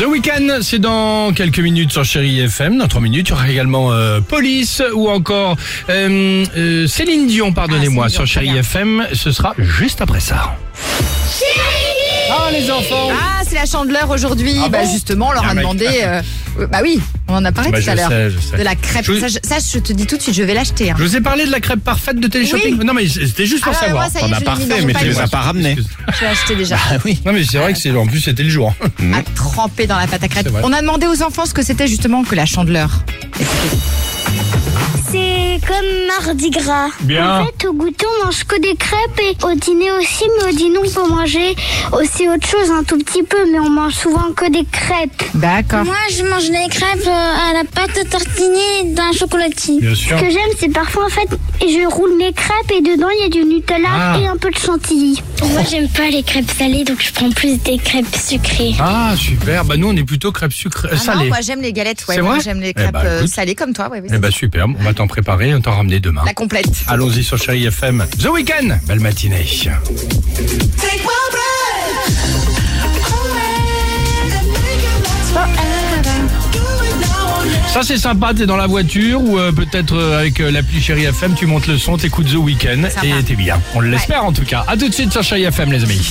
The Weeknd, c'est dans quelques minutes sur Chéri FM. Dans 3 minutes, il y aura également euh, Police ou encore euh, euh, Céline Dion, pardonnez-moi, Ah, sur Chéri FM. Ce sera juste après ça. Ah, les enfants Ah, c'est la chandeleur aujourd'hui. Ah bah bon justement, on leur Ah, a demandé. euh, euh, bah oui, on en a parlé Bah, tout à l'heure. sais, je sais. De la crêpe. Je- Ça, je, ça, je te dis tout de suite, je vais l'acheter. hein. Je vous ai parlé de la crêpe parfaite de Téléshopping. Oui. Non, mais c'était juste pour Ah, savoir. moi, mis refait, dans mais tu les as pas ramenés. Je l'ai acheté déjà. Non, mais c'est vrai que c'est en plus c'était le jour. À tremper dans la pâte à crêpe. On a demandé aux enfants ce que c'était justement que la chandeleur. C'est comme Mardi Gras. Bien. En fait, au goûter, on mange que des crêpes et au dîner aussi, mais au dîner, on peut manger aussi autre chose un tout petit peu, mais on mange souvent que des crêpes. D'accord. Moi, je mange des crêpes à la pâte à tartiner dans un chocolatier. Bien sûr. Ce que j'aime, c'est parfois, en fait, je roule mes crêpes et dedans, il y a du Nutella Ah. et un peu de chantilly. Moi, j'aime pas les crêpes salées, donc je prends plus des crêpes sucrées. Ah, super. Bah, nous, on est plutôt crêpes sucrées, Ah non, salées. moi j'aime les galettes. Ouais, C'est moi, vrai j'aime les Eh crêpes bah, euh, salées comme toi. Ouais, oui, Eh bah, super. On va t'en préparer on t'en ramener demain. La complète. Allons-y sur Chéri FM. The Weeknd, belle matinée. Ça c'est sympa, t'es dans la voiture ou euh, peut-être euh, avec euh, l'appli Chéri FM, tu montes le son, t'écoutes The Sympa. et t'es bien. On l'espère en tout cas. À tout de suite sur Chéri FM les amis.